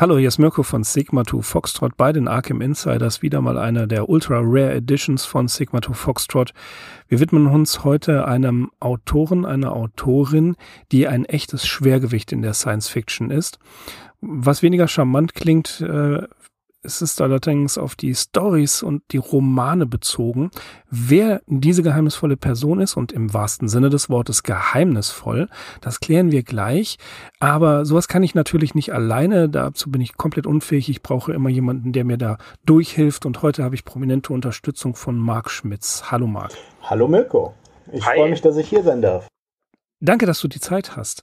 Hallo, hier ist Mirko von Sigma 2 Foxtrot bei den Arkham Insiders. Wieder mal einer der Ultra Rare Editions von Sigma 2 Foxtrot. Wir widmen uns heute einem Autoren, einer Autorin, die ein echtes Schwergewicht in der Science Fiction ist. Was weniger charmant klingt, äh, es ist allerdings auf die Stories und die Romane bezogen. Wer diese geheimnisvolle Person ist und im wahrsten Sinne des Wortes geheimnisvoll, das klären wir gleich. Aber sowas kann ich natürlich nicht alleine. Dazu bin ich komplett unfähig. Ich brauche immer jemanden, der mir da durchhilft. Und heute habe ich prominente Unterstützung von Marc Schmitz. Hallo Marc. Hallo Mirko. Ich freue mich, dass ich hier sein darf. Danke, dass du die Zeit hast.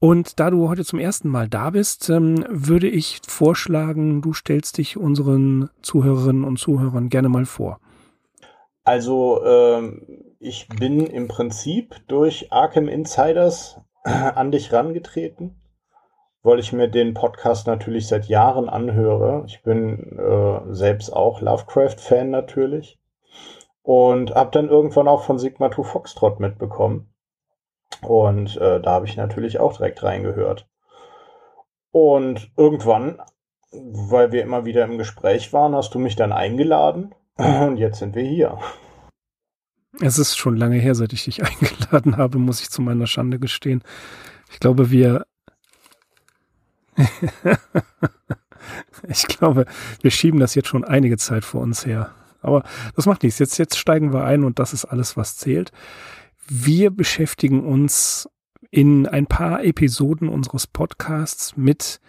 Und da du heute zum ersten Mal da bist, ähm, würde ich vorschlagen, du stellst dich unseren Zuhörerinnen und Zuhörern gerne mal vor. Also ähm, ich bin im Prinzip durch Arkham Insiders an dich rangetreten, weil ich mir den Podcast natürlich seit Jahren anhöre. Ich bin äh, selbst auch Lovecraft-Fan natürlich und habe dann irgendwann auch von Sigma 2 Foxtrot mitbekommen und äh, da habe ich natürlich auch direkt reingehört. Und irgendwann, weil wir immer wieder im Gespräch waren, hast du mich dann eingeladen und jetzt sind wir hier. Es ist schon lange her, seit ich dich eingeladen habe, muss ich zu meiner Schande gestehen. Ich glaube, wir. ich glaube, wir schieben das jetzt schon einige Zeit vor uns her. Aber das macht nichts. Jetzt, jetzt steigen wir ein und das ist alles, was zählt. Wir beschäftigen uns in ein paar Episoden unseres Podcasts mit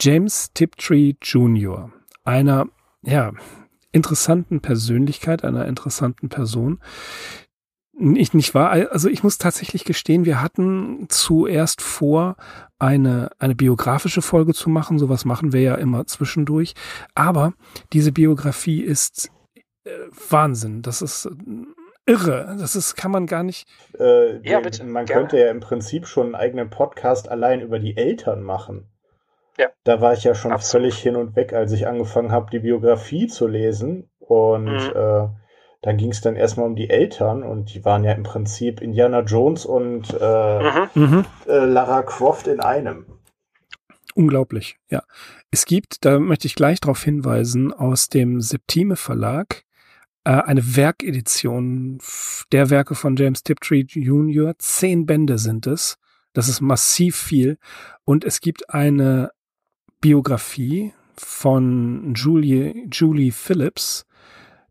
James Tiptree Jr., einer, ja, interessanten Persönlichkeit, einer interessanten Person. Ich nicht wahr, also ich muss tatsächlich gestehen, wir hatten zuerst vor, eine, eine biografische Folge zu machen. Sowas machen wir ja immer zwischendurch. Aber diese Biografie ist äh, Wahnsinn. Das ist irre. Das ist, kann man gar nicht. Äh, ja, bitte. Man Gerne. könnte ja im Prinzip schon einen eigenen Podcast allein über die Eltern machen. Ja. Da war ich ja schon Absolut. völlig hin und weg, als ich angefangen habe, die Biografie zu lesen. Und mhm. äh, dann ging es dann erstmal um die Eltern und die waren ja im Prinzip Indiana Jones und äh, mhm. mhm. äh, Lara Croft in einem. Unglaublich, ja. Es gibt, da möchte ich gleich darauf hinweisen, aus dem Septime Verlag äh, eine Werkedition der Werke von James Tiptree Jr. Zehn Bände sind es. Das ist massiv viel. Und es gibt eine Biografie von Julie, Julie Phillips,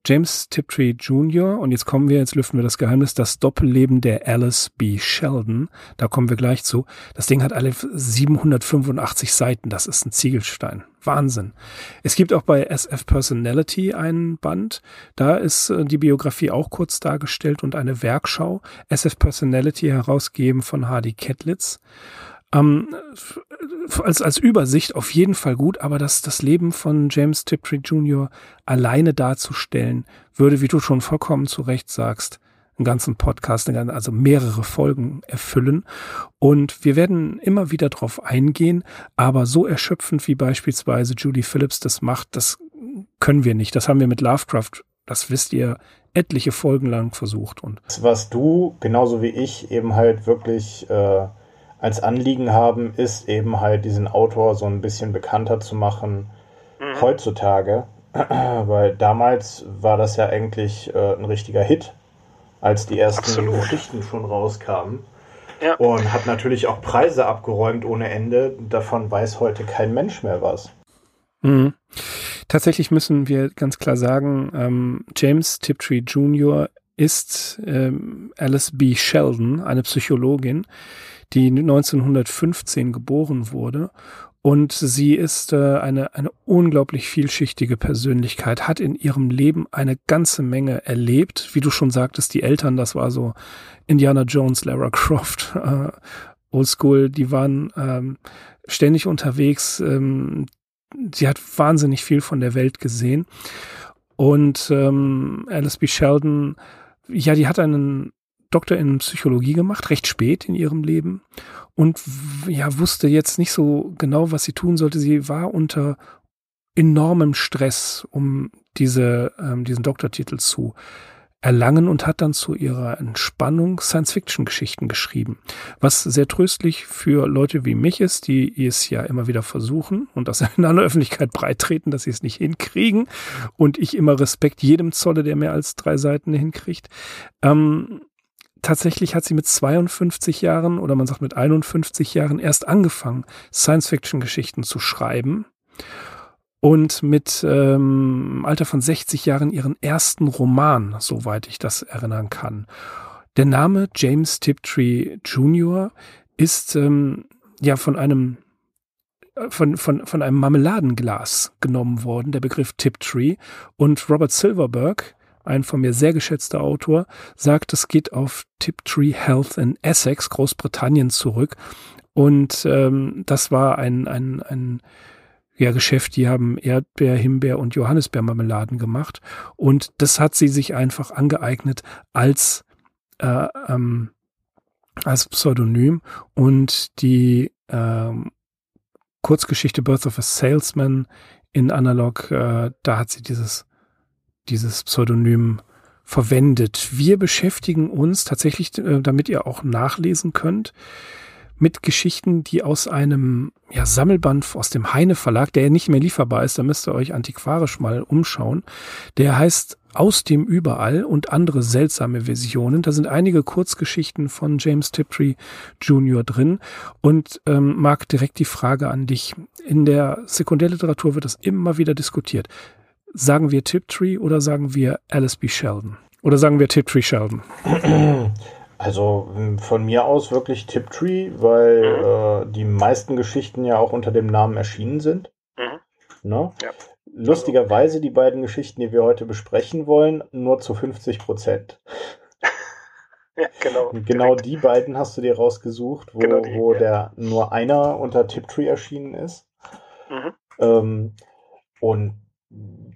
James Tiptree Jr. Und jetzt kommen wir, jetzt lüften wir das Geheimnis, das Doppelleben der Alice B. Sheldon. Da kommen wir gleich zu. Das Ding hat alle 785 Seiten. Das ist ein Ziegelstein. Wahnsinn. Es gibt auch bei SF Personality einen Band. Da ist äh, die Biografie auch kurz dargestellt und eine Werkschau. SF Personality herausgegeben von Hardy Kettlitz. Ähm, als, als Übersicht auf jeden Fall gut, aber das, das Leben von James Tiptree Jr. alleine darzustellen, würde, wie du schon vollkommen zu Recht sagst, einen ganzen Podcast, also mehrere Folgen erfüllen. Und wir werden immer wieder drauf eingehen, aber so erschöpfend wie beispielsweise Judy Phillips das macht, das können wir nicht. Das haben wir mit Lovecraft, das wisst ihr, etliche Folgen lang versucht. Und was du, genauso wie ich, eben halt wirklich äh als Anliegen haben, ist eben halt diesen Autor so ein bisschen bekannter zu machen mhm. heutzutage. Weil damals war das ja eigentlich äh, ein richtiger Hit, als die ersten Absolut. Geschichten schon rauskamen. Ja. Und hat natürlich auch Preise abgeräumt ohne Ende. Davon weiß heute kein Mensch mehr was. Mhm. Tatsächlich müssen wir ganz klar sagen, ähm, James Tiptree Jr. ist ähm, Alice B. Sheldon, eine Psychologin, die 1915 geboren wurde. Und sie ist äh, eine, eine unglaublich vielschichtige Persönlichkeit, hat in ihrem Leben eine ganze Menge erlebt. Wie du schon sagtest, die Eltern, das war so Indiana Jones, Lara Croft, äh, Oldschool, die waren ähm, ständig unterwegs. Ähm, sie hat wahnsinnig viel von der Welt gesehen. Und ähm, Alice B. Sheldon, ja, die hat einen Doktor in Psychologie gemacht, recht spät in ihrem Leben und ja, wusste jetzt nicht so genau, was sie tun sollte. Sie war unter enormem Stress, um diese, ähm, diesen Doktortitel zu erlangen und hat dann zu ihrer Entspannung Science-Fiction-Geschichten geschrieben. Was sehr tröstlich für Leute wie mich ist, die es ja immer wieder versuchen und das in aller Öffentlichkeit breittreten, dass sie es nicht hinkriegen und ich immer Respekt jedem zolle, der mehr als drei Seiten hinkriegt. Ähm, tatsächlich hat sie mit 52 Jahren oder man sagt mit 51 Jahren erst angefangen, Science-Fiction-Geschichten zu schreiben und mit ähm, Alter von 60 Jahren ihren ersten Roman, soweit ich das erinnern kann. Der Name James Tiptree Jr. ist ähm, ja von einem äh, von, von, von einem Marmeladenglas genommen worden, der Begriff Tiptree. Und Robert Silverberg, ein von mir sehr geschätzter Autor, sagt, es geht auf Tiptree Health in Essex, Großbritannien, zurück. Und ähm, das war ein, ein, ein ja, Geschäft, die haben Erdbeer, Himbeer und Johannisbeermarmeladen gemacht. Und das hat sie sich einfach angeeignet als, äh, ähm, als Pseudonym. Und die ähm, Kurzgeschichte Birth of a Salesman in Analog, äh, da hat sie dieses, dieses Pseudonym verwendet. Wir beschäftigen uns tatsächlich, äh, damit ihr auch nachlesen könnt, mit Geschichten, die aus einem ja, Sammelband aus dem Heine Verlag, der ja nicht mehr lieferbar ist, da müsst ihr euch antiquarisch mal umschauen. Der heißt Aus dem Überall und andere seltsame Versionen. Da sind einige Kurzgeschichten von James Tiptree Jr. drin. Und ähm, Marc, direkt die Frage an dich. In der Sekundärliteratur wird das immer wieder diskutiert. Sagen wir Tiptree oder sagen wir Alice B. Sheldon? Oder sagen wir Tiptree Sheldon? Also von mir aus wirklich Tiptree, weil mhm. äh, die meisten Geschichten ja auch unter dem Namen erschienen sind. Mhm. Ne? Ja. Lustigerweise die beiden Geschichten, die wir heute besprechen wollen, nur zu 50 Prozent. ja, genau. genau die beiden hast du dir rausgesucht, wo, genau die, wo ja. der nur einer unter Tiptree erschienen ist. Mhm. Ähm, und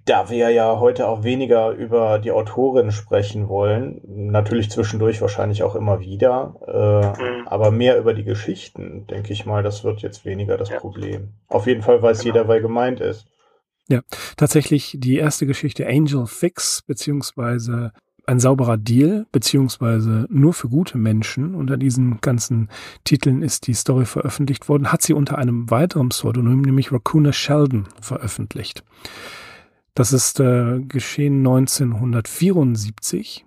da wir ja heute auch weniger über die Autorin sprechen wollen, natürlich zwischendurch wahrscheinlich auch immer wieder, äh, mhm. aber mehr über die Geschichten, denke ich mal, das wird jetzt weniger das ja. Problem. Auf jeden Fall weiß genau. jeder, wer gemeint ist. Ja, tatsächlich die erste Geschichte Angel Fix, beziehungsweise ein sauberer Deal, beziehungsweise nur für gute Menschen. Unter diesen ganzen Titeln ist die Story veröffentlicht worden, hat sie unter einem weiteren Pseudonym, nämlich Raccoona Sheldon, veröffentlicht. Das ist äh, geschehen 1974.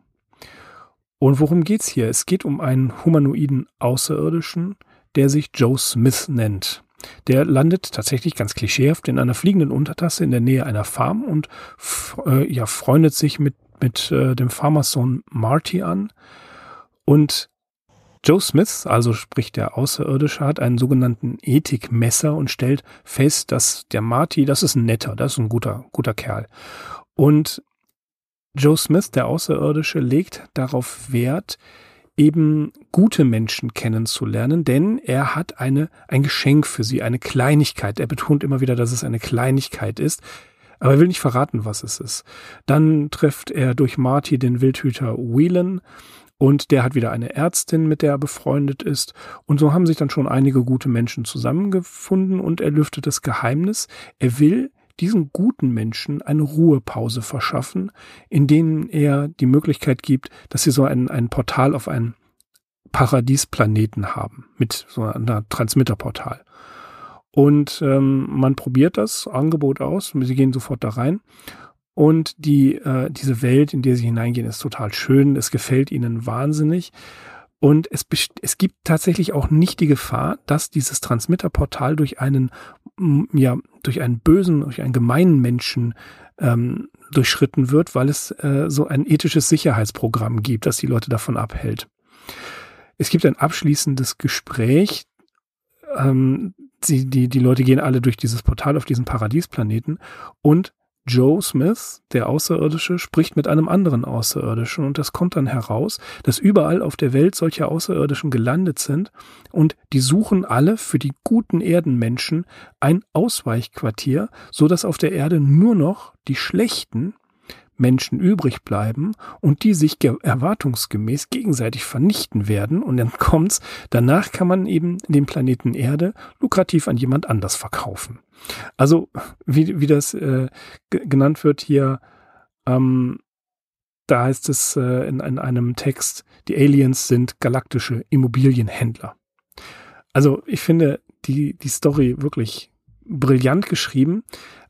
Und worum geht's hier? Es geht um einen humanoiden Außerirdischen, der sich Joe Smith nennt. Der landet tatsächlich ganz klischeehaft in einer fliegenden Untertasse in der Nähe einer Farm und äh, ja, freundet sich mit, mit äh, dem Farmersohn Marty an. Und Joe Smith, also spricht der Außerirdische, hat einen sogenannten Ethikmesser und stellt fest, dass der Marty, das ist ein netter, das ist ein guter, guter Kerl. Und Joe Smith, der Außerirdische, legt darauf Wert, eben gute Menschen kennenzulernen, denn er hat eine, ein Geschenk für sie, eine Kleinigkeit. Er betont immer wieder, dass es eine Kleinigkeit ist, aber er will nicht verraten, was es ist. Dann trifft er durch Marty den Wildhüter Whelan, und der hat wieder eine Ärztin, mit der er befreundet ist. Und so haben sich dann schon einige gute Menschen zusammengefunden und er lüftet das Geheimnis. Er will diesen guten Menschen eine Ruhepause verschaffen, in denen er die Möglichkeit gibt, dass sie so ein, ein Portal auf einen Paradiesplaneten haben, mit so einer Transmitterportal. Und ähm, man probiert das Angebot aus, sie gehen sofort da rein und die, äh, diese Welt, in der sie hineingehen, ist total schön. Es gefällt ihnen wahnsinnig. Und es, es gibt tatsächlich auch nicht die Gefahr, dass dieses Transmitterportal durch einen, ja, durch einen bösen, durch einen gemeinen Menschen ähm, durchschritten wird, weil es äh, so ein ethisches Sicherheitsprogramm gibt, das die Leute davon abhält. Es gibt ein abschließendes Gespräch. Ähm, die, die, die Leute gehen alle durch dieses Portal auf diesen Paradiesplaneten und Joe Smith, der Außerirdische, spricht mit einem anderen Außerirdischen und es kommt dann heraus, dass überall auf der Welt solche Außerirdischen gelandet sind und die suchen alle für die guten Erdenmenschen ein Ausweichquartier, so dass auf der Erde nur noch die schlechten Menschen übrig bleiben und die sich erwartungsgemäß gegenseitig vernichten werden und dann kommt's, danach kann man eben den Planeten Erde lukrativ an jemand anders verkaufen. Also wie, wie das äh, genannt wird hier, ähm, da heißt es äh, in, in einem Text, die Aliens sind galaktische Immobilienhändler. Also ich finde die, die Story wirklich brillant geschrieben.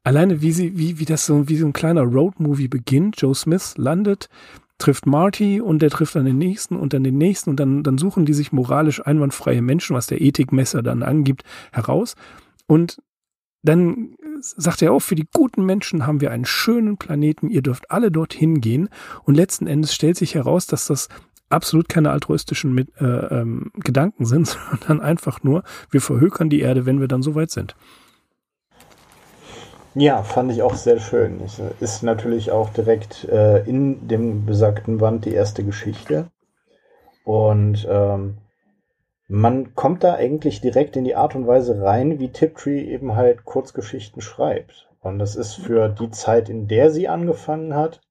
Alleine wie sie, wie, wie das so, wie so ein kleiner Roadmovie beginnt. Joe Smith landet, trifft Marty und der trifft dann den nächsten und dann den nächsten und dann, dann suchen die sich moralisch einwandfreie Menschen, was der Ethikmesser dann angibt, heraus. Und dann sagt er auch, für die guten Menschen haben wir einen schönen Planeten, ihr dürft alle dorthin gehen. Und letzten Endes stellt sich heraus, dass das absolut keine altruistischen mit, äh, ähm, Gedanken sind, sondern einfach nur, wir verhökern die Erde, wenn wir dann soweit sind. Ja, fand ich auch sehr schön. Ist natürlich auch direkt äh, in dem besagten Band die erste Geschichte. Und ähm, man kommt da eigentlich direkt in die Art und Weise rein, wie Tiptree eben halt Kurzgeschichten schreibt. Und das ist für die Zeit, in der sie angefangen hat,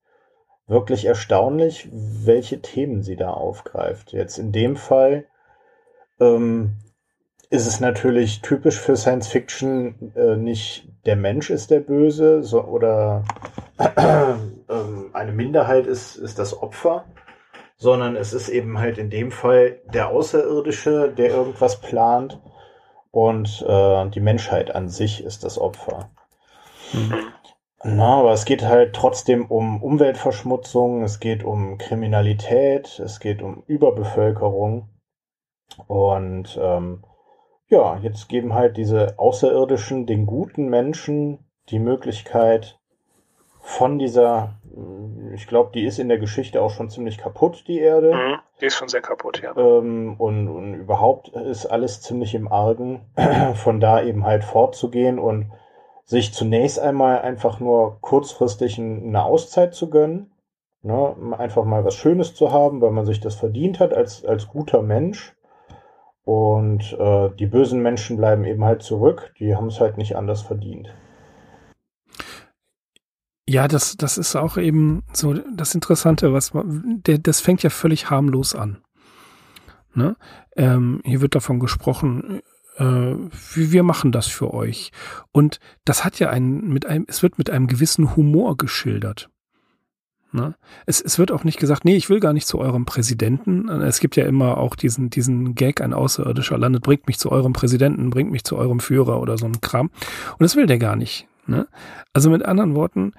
wirklich erstaunlich, welche Themen sie da aufgreift. Jetzt in dem Fall ähm, ist es natürlich typisch für Science Fiction, äh, nicht der Mensch ist der Böse so, oder äh, eine Minderheit ist, ist das Opfer, sondern es ist eben halt in dem Fall der Außerirdische, der irgendwas plant und äh, die Menschheit an sich ist das Opfer. Mhm. Na, aber es geht halt trotzdem um Umweltverschmutzung, es geht um Kriminalität, es geht um Überbevölkerung und ähm, ja, jetzt geben halt diese Außerirdischen den guten Menschen die Möglichkeit von dieser, ich glaube, die ist in der Geschichte auch schon ziemlich kaputt, die Erde. Mhm, die ist schon sehr kaputt, ja. Ähm, und, und überhaupt ist alles ziemlich im Argen, von da eben halt fortzugehen und sich zunächst einmal einfach nur kurzfristig eine Auszeit zu gönnen, ne, einfach mal was Schönes zu haben, weil man sich das verdient hat als, als guter Mensch und äh, die bösen Menschen bleiben eben halt zurück. Die haben es halt nicht anders verdient. Ja, das, das ist auch eben so das Interessante, was der, das fängt ja völlig harmlos an. Ne? Ähm, hier wird davon gesprochen, äh, wir machen das für euch. Und das hat ja einen, mit einem, es wird mit einem gewissen Humor geschildert. Ne? Es, es wird auch nicht gesagt, nee, ich will gar nicht zu eurem Präsidenten. Es gibt ja immer auch diesen, diesen Gag, ein Außerirdischer landet, bringt mich zu eurem Präsidenten, bringt mich zu eurem Führer oder so ein Kram. Und das will der gar nicht. Ne? Also mit anderen Worten,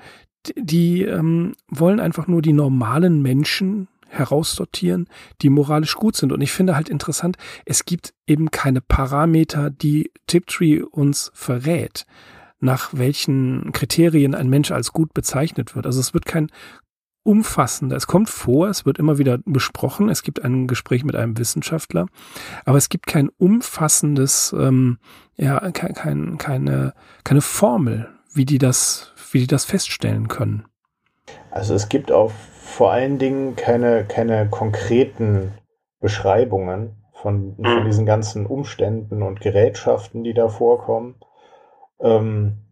die, die ähm, wollen einfach nur die normalen Menschen heraussortieren, die moralisch gut sind. Und ich finde halt interessant, es gibt eben keine Parameter, die Tiptree uns verrät nach welchen Kriterien ein Mensch als gut bezeichnet wird. Also es wird kein umfassender. Es kommt vor, es wird immer wieder besprochen, es gibt ein Gespräch mit einem Wissenschaftler, aber es gibt kein umfassendes, ähm, ja, kein, kein, keine, keine Formel, wie die das, wie die das feststellen können. Also es gibt auch vor allen Dingen keine, keine konkreten Beschreibungen von, von mhm. diesen ganzen Umständen und Gerätschaften, die da vorkommen. Ähm,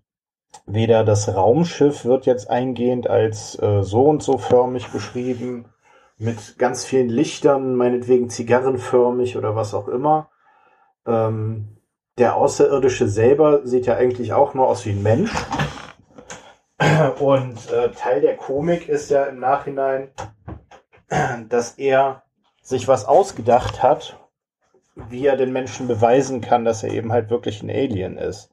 weder das Raumschiff wird jetzt eingehend als äh, so und so förmig beschrieben, mit ganz vielen Lichtern, meinetwegen zigarrenförmig oder was auch immer. Ähm, der Außerirdische selber sieht ja eigentlich auch nur aus wie ein Mensch. Und äh, Teil der Komik ist ja im Nachhinein, dass er sich was ausgedacht hat, wie er den Menschen beweisen kann, dass er eben halt wirklich ein Alien ist.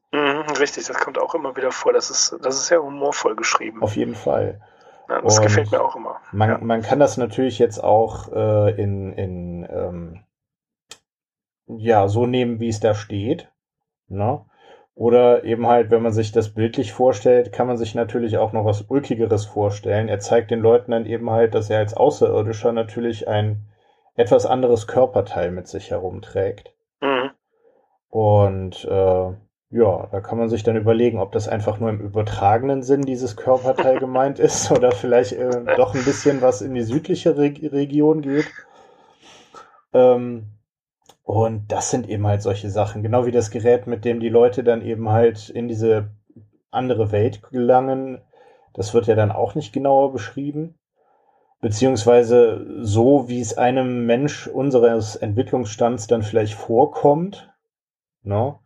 Richtig, das kommt auch immer wieder vor. Das ist, das ist sehr humorvoll geschrieben. Auf jeden Fall. Ja, das Und gefällt mir auch immer. Man, ja. man kann das natürlich jetzt auch äh, in, in ähm, ja, so nehmen, wie es da steht. Ne? Oder eben halt, wenn man sich das bildlich vorstellt, kann man sich natürlich auch noch was Ulkigeres vorstellen. Er zeigt den Leuten dann eben halt, dass er als Außerirdischer natürlich ein etwas anderes Körperteil mit sich herumträgt. Mhm. Und äh, ja, da kann man sich dann überlegen, ob das einfach nur im übertragenen Sinn dieses Körperteil gemeint ist oder vielleicht äh, doch ein bisschen was in die südliche Re Region geht. Ähm, und das sind eben halt solche Sachen, genau wie das Gerät, mit dem die Leute dann eben halt in diese andere Welt gelangen. Das wird ja dann auch nicht genauer beschrieben beziehungsweise so, wie es einem Mensch unseres Entwicklungsstands dann vielleicht vorkommt, ne?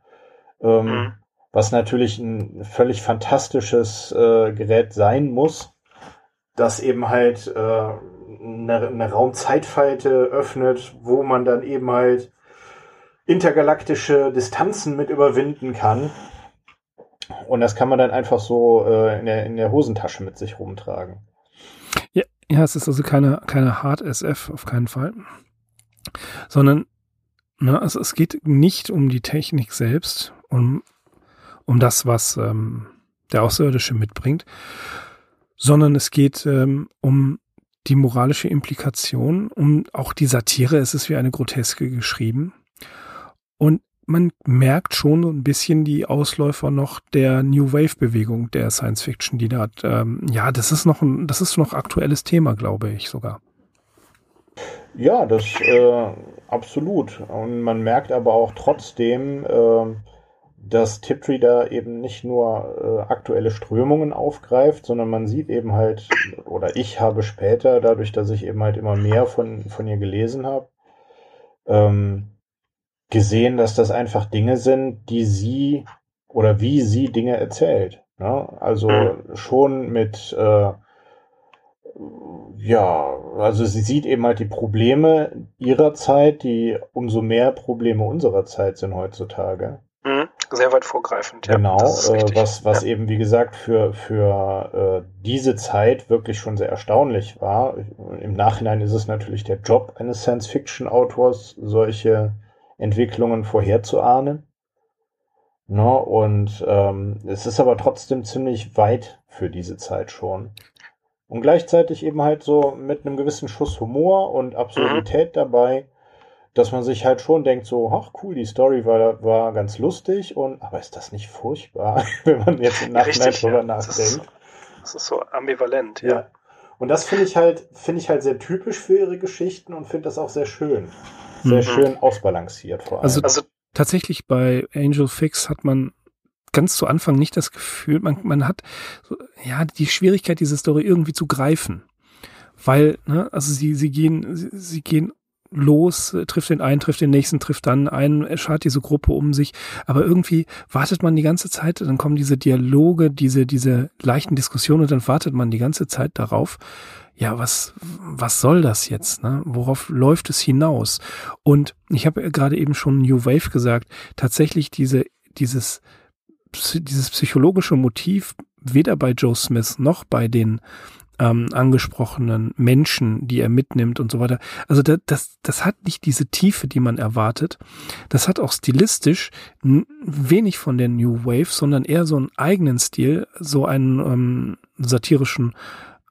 Ähm, mhm. was natürlich ein völlig fantastisches äh, Gerät sein muss, das eben halt äh, eine, eine Raumzeitfalte öffnet, wo man dann eben halt intergalaktische Distanzen mit überwinden kann. Und das kann man dann einfach so äh, in, der, in der Hosentasche mit sich rumtragen. Ja, ja, es ist also keine, keine Hard SF, auf keinen Fall. Sondern ne, also es geht nicht um die Technik selbst, um, um das, was ähm, der Außerirdische mitbringt, sondern es geht ähm, um die moralische Implikation, um auch die Satire. Es ist wie eine Groteske geschrieben. Und man merkt schon so ein bisschen die Ausläufer noch der New Wave Bewegung der Science Fiction, die da, ähm, ja, das ist noch ein, das ist noch aktuelles Thema, glaube ich sogar. Ja, das äh, absolut. Und man merkt aber auch trotzdem, äh, dass Tiptree da eben nicht nur äh, aktuelle Strömungen aufgreift, sondern man sieht eben halt, oder ich habe später, dadurch, dass ich eben halt immer mehr von, von ihr gelesen habe, ähm, gesehen, dass das einfach Dinge sind, die sie oder wie sie Dinge erzählt. Ne? Also mhm. schon mit, äh, ja, also sie sieht eben halt die Probleme ihrer Zeit, die umso mehr Probleme unserer Zeit sind heutzutage. Mhm. Sehr weit vorgreifend, ja. Genau, äh, was, was ja. eben, wie gesagt, für, für äh, diese Zeit wirklich schon sehr erstaunlich war. Im Nachhinein ist es natürlich der Job eines Science-Fiction-Autors, solche Entwicklungen vorherzuahnen. No, ne, und ähm, es ist aber trotzdem ziemlich weit für diese Zeit schon. Und gleichzeitig eben halt so mit einem gewissen Schuss Humor und Absurdität mhm. dabei, dass man sich halt schon denkt, so, ach cool, die Story war, war ganz lustig und aber ist das nicht furchtbar, wenn man jetzt im Nachhinein Richtig, drüber ja. nachdenkt. Das ist, das ist, so ambivalent, ja. ja. Und das finde ich halt, finde ich halt sehr typisch für ihre Geschichten und finde das auch sehr schön. Sehr mhm. schön ausbalanciert vor allem. Also, also tatsächlich bei Angel Fix hat man ganz zu Anfang nicht das Gefühl, man, man hat so, ja die Schwierigkeit, diese Story irgendwie zu greifen. Weil, ne, also sie, sie gehen, sie, sie gehen los, trifft den einen, trifft den nächsten, trifft dann einen, schart diese Gruppe um sich. Aber irgendwie wartet man die ganze Zeit, dann kommen diese Dialoge, diese, diese leichten Diskussionen und dann wartet man die ganze Zeit darauf, ja, was, was soll das jetzt? Ne? Worauf läuft es hinaus? Und ich habe gerade eben schon New Wave gesagt, tatsächlich diese, dieses, dieses psychologische Motiv weder bei Joe Smith noch bei den ähm, angesprochenen Menschen, die er mitnimmt und so weiter. Also das, das, das hat nicht diese Tiefe, die man erwartet. Das hat auch stilistisch wenig von der New Wave, sondern eher so einen eigenen Stil, so einen ähm, satirischen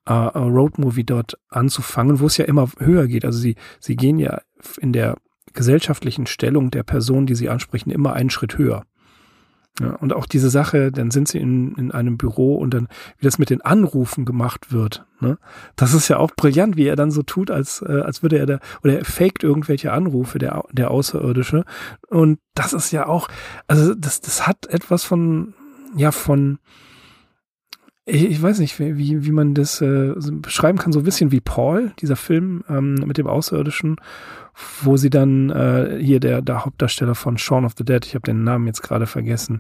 äh, Roadmovie dort anzufangen, wo es ja immer höher geht. Also sie, sie gehen ja in der gesellschaftlichen Stellung der Person, die sie ansprechen, immer einen Schritt höher. Ja, und auch diese Sache, dann sind sie in, in einem Büro und dann, wie das mit den Anrufen gemacht wird, ne? Das ist ja auch brillant, wie er dann so tut, als, äh, als würde er da, oder er faked irgendwelche Anrufe, der, der Außerirdische. Und das ist ja auch, also das, das hat etwas von, ja, von, ich, ich weiß nicht, wie, wie man das äh, beschreiben kann, so ein bisschen wie Paul, dieser Film ähm, mit dem Außerirdischen, wo sie dann äh, hier der, der Hauptdarsteller von Shaun of the Dead, ich habe den Namen jetzt gerade vergessen,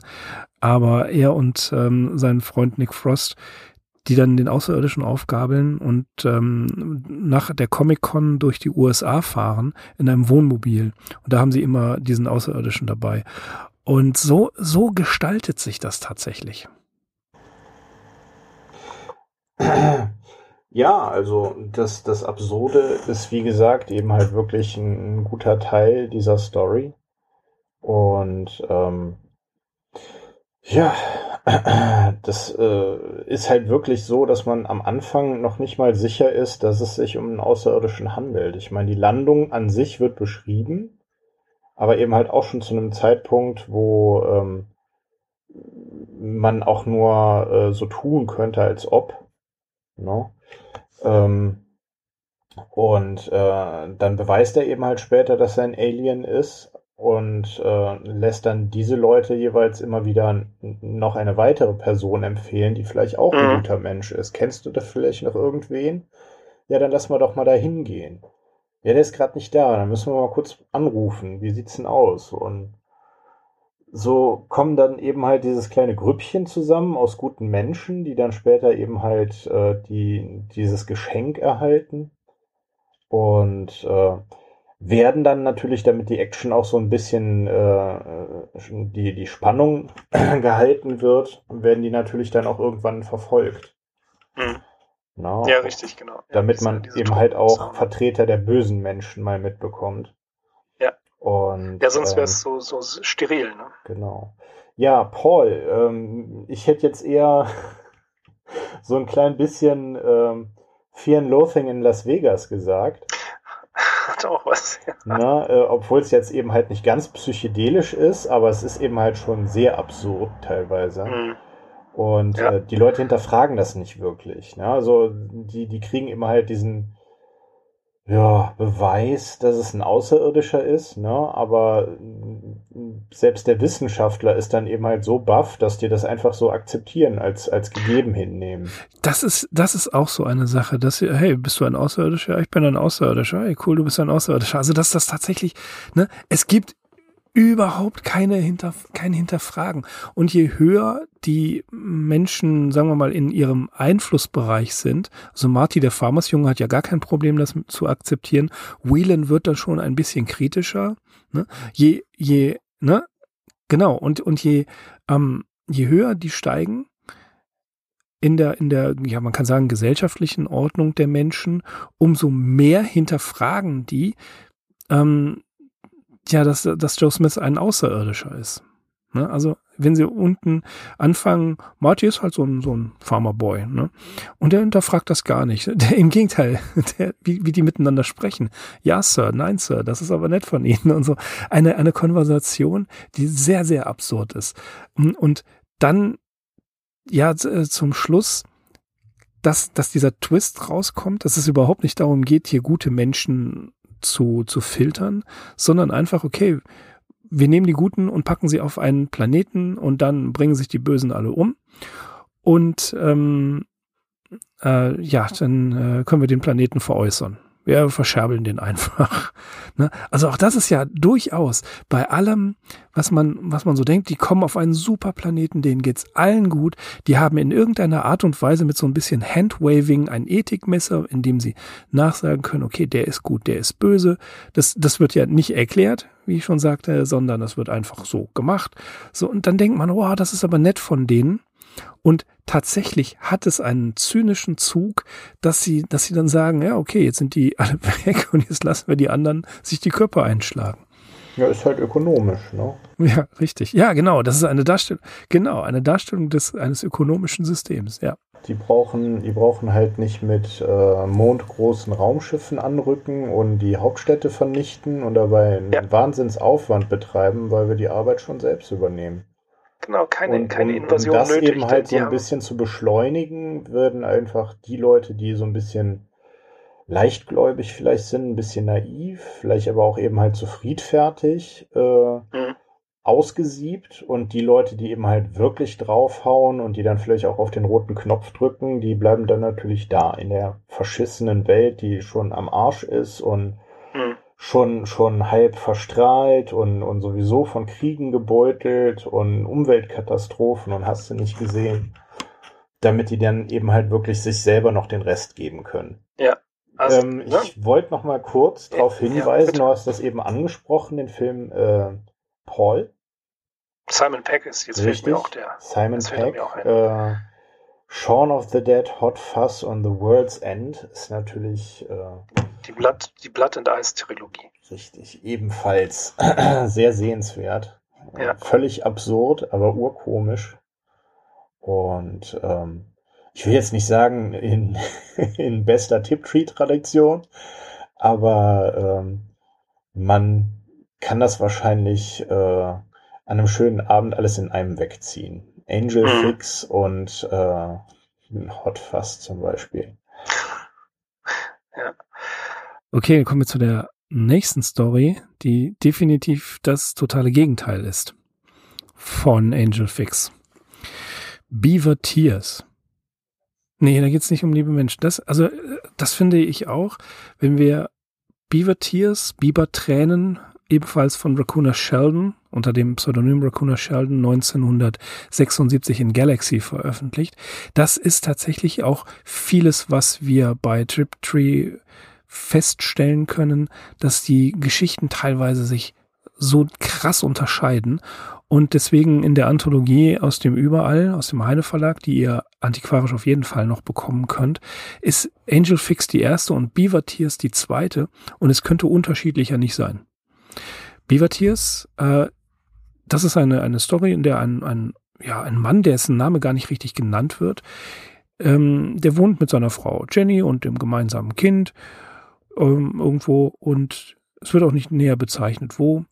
aber er und ähm, sein Freund Nick Frost, die dann den Außerirdischen aufgabeln und ähm, nach der Comic-Con durch die USA fahren in einem Wohnmobil. Und da haben sie immer diesen Außerirdischen dabei. Und so, so gestaltet sich das tatsächlich. Ja, also das, das Absurde ist, wie gesagt, eben halt wirklich ein, guter Teil dieser Story. Und ähm, ja, das äh, ist halt wirklich so, dass man am Anfang noch nicht mal sicher ist, dass es sich um einen Außerirdischen handelt. Ich meine, die Landung an sich wird beschrieben, aber eben halt auch schon zu einem Zeitpunkt, wo ähm, man auch nur äh, so tun könnte, als ob. No? Ähm, und äh, dann beweist er eben halt später, dass er ein Alien ist und äh, lässt dann diese Leute jeweils immer wieder noch eine weitere Person empfehlen, die vielleicht auch ein mhm. guter Mensch ist. Kennst du da vielleicht noch irgendwen? Ja, dann lass mal doch mal da hingehen. Ja, der ist gerade nicht da, dann müssen wir mal kurz anrufen. Wie sieht's denn aus? Und so kommen dann eben halt dieses kleine Grüppchen zusammen aus guten Menschen, die dann später eben halt äh, die, dieses Geschenk erhalten und äh, werden dann natürlich, damit die Action auch so ein bisschen äh, die, die Spannung gehalten wird, werden die natürlich dann auch irgendwann verfolgt. Mhm. Na, Ja, richtig, genau. damit Ja, man eben halt auch Vertreter der bösen Menschen mal mitbekommt. Ja. Und, Ja, sonst wäre ähm, es so, so steril, ne? Genau. Ja, Paul, ähm, ich hätte jetzt eher so ein klein bisschen ähm, Fear and Loathing in Las Vegas gesagt. Hat auch was. Ja. Ne? Äh, Obwohl es jetzt eben halt nicht ganz psychedelisch ist, aber es ist eben halt schon sehr absurd teilweise. Mhm. Und Ja. äh, die Leute hinterfragen das nicht wirklich. Ne? Also die, die kriegen immer halt diesen ja, Beweis, dass es ein Außerirdischer ist, ne? aber mm, selbst der Wissenschaftler ist dann eben halt so baff, dass die das einfach so akzeptieren, als, als gegeben hinnehmen. Das ist, das ist auch so eine Sache, dass sie, hey, bist du ein Außerirdischer? Ich bin ein Außerirdischer. Hey, cool, du bist ein Außerirdischer. Also, dass das tatsächlich, ne, es gibt überhaupt keine Hinter, kein Hinterfragen. Und je höher die Menschen, sagen wir mal, in ihrem Einflussbereich sind, also Marty, der Farmersjunge, hat ja gar kein Problem, das zu akzeptieren. Whelan wird dann schon ein bisschen kritischer. Ne? Je, je, ne? Genau. Und, und je, ähm, je höher die steigen, in der, in der, ja, man kann sagen, gesellschaftlichen Ordnung der Menschen, umso mehr hinterfragen die, ähm, ja, dass, dass Joe Smith ein Außerirdischer ist. Ne? Also, wenn sie unten anfangen, Marty ist halt so ein, so ein Farmerboy, ne? Und der hinterfragt das gar nicht. Der, Im Gegenteil, der, wie, wie die miteinander sprechen. Ja, Sir, nein, Sir, das ist aber nett von Ihnen und so. Eine, eine Konversation, die sehr, sehr absurd ist. Und, und dann, ja, äh, zum Schluss, dass, dass dieser Twist rauskommt, dass es überhaupt nicht darum geht, hier gute Menschen zu, zu filtern, sondern einfach, okay, wir nehmen die Guten und packen sie auf einen Planeten und dann bringen sich die Bösen alle um. Und ähm, äh, ja, dann äh, können wir den Planeten veräußern. Wir verscherbeln den einfach. Ne? Also auch das ist ja durchaus bei allem, was man, was man so denkt, die kommen auf einen super Planeten, denen geht's allen gut. Die haben in irgendeiner Art und Weise mit so ein bisschen Handwaving ein Ethikmesser, in dem sie nachsagen können, okay, der ist gut, der ist böse. Das, das wird ja nicht erklärt, wie ich schon sagte, sondern das wird einfach so gemacht. So, und dann denkt man, oh, das ist aber nett von denen. Und tatsächlich hat es einen zynischen Zug, dass sie, dass sie dann sagen, ja, okay, jetzt sind die alle weg und jetzt lassen wir die anderen sich die Köpfe einschlagen. Ja, ist halt ökonomisch, ne? Ja, richtig. Ja, genau. Das ist eine Darstellung, genau, eine Darstellung des, eines ökonomischen Systems, ja. Die brauchen, die brauchen halt nicht mit äh, mondgroßen Raumschiffen anrücken und die Hauptstädte vernichten und dabei einen Ja. Wahnsinnsaufwand betreiben, weil wir die Arbeit schon selbst übernehmen. Genau, keine, und, keine Invasion um das nötig. eben halt so ein bisschen zu beschleunigen, würden einfach die Leute, die so ein bisschen leichtgläubig vielleicht sind, ein bisschen naiv, vielleicht aber auch eben halt zu friedfertig, äh, Mhm. ausgesiebt und die Leute, die eben halt wirklich draufhauen und die dann vielleicht auch auf den roten Knopf drücken, die bleiben dann natürlich da in der verschissenen Welt, die schon am Arsch ist und Mhm. Schon, schon halb verstrahlt und, und sowieso von Kriegen gebeutelt und Umweltkatastrophen und hast du nicht gesehen, damit die dann eben halt wirklich sich selber noch den Rest geben können. Also, ähm, ja, ich wollte noch mal kurz darauf Ja, hinweisen, bitte. du hast das eben angesprochen, den Film äh, Paul, Simon Peck ist jetzt richtig? mir auch der. Simon Peck, äh, Shaun of the Dead, Hot Fuzz on the World's End ist natürlich äh, Die Blood, die Blood and Ice Trilogie. Richtig, ebenfalls sehr sehenswert. Ja. Völlig absurd, aber urkomisch. Und ähm, ich will jetzt nicht sagen in, in bester Tiptree-Tradition, aber ähm, man kann das wahrscheinlich äh, an einem schönen Abend alles in einem wegziehen. Angel Mhm. Fix und äh, Hot Fuzz zum Beispiel. Okay, dann kommen wir zu der nächsten Story, die definitiv das totale Gegenteil ist von Angel Fix. Beaver Tears. Nee, da geht's nicht um liebe Menschen. Das, also, äh, das finde ich auch, wenn wir Beaver Tears, Biber Tränen, ebenfalls von Raccoona Sheldon unter dem Pseudonym Raccoon Sheldon 1976 in Galaxy veröffentlicht. Das ist tatsächlich auch vieles, was wir bei Triptree feststellen können, dass die Geschichten teilweise sich so krass unterscheiden und deswegen in der Anthologie aus dem Überall, aus dem Heine Verlag, die ihr antiquarisch auf jeden Fall noch bekommen könnt, ist Angel Fix die erste und Beaver Tears die zweite. Und es könnte unterschiedlicher nicht sein. Beaver Tears, äh, das ist eine, eine Story, in der ein, ein, ja, ein Mann, dessen Name gar nicht richtig genannt wird, ähm, der wohnt mit seiner Frau Jenny und dem gemeinsamen Kind ähm, irgendwo und es wird auch nicht näher bezeichnet, wo.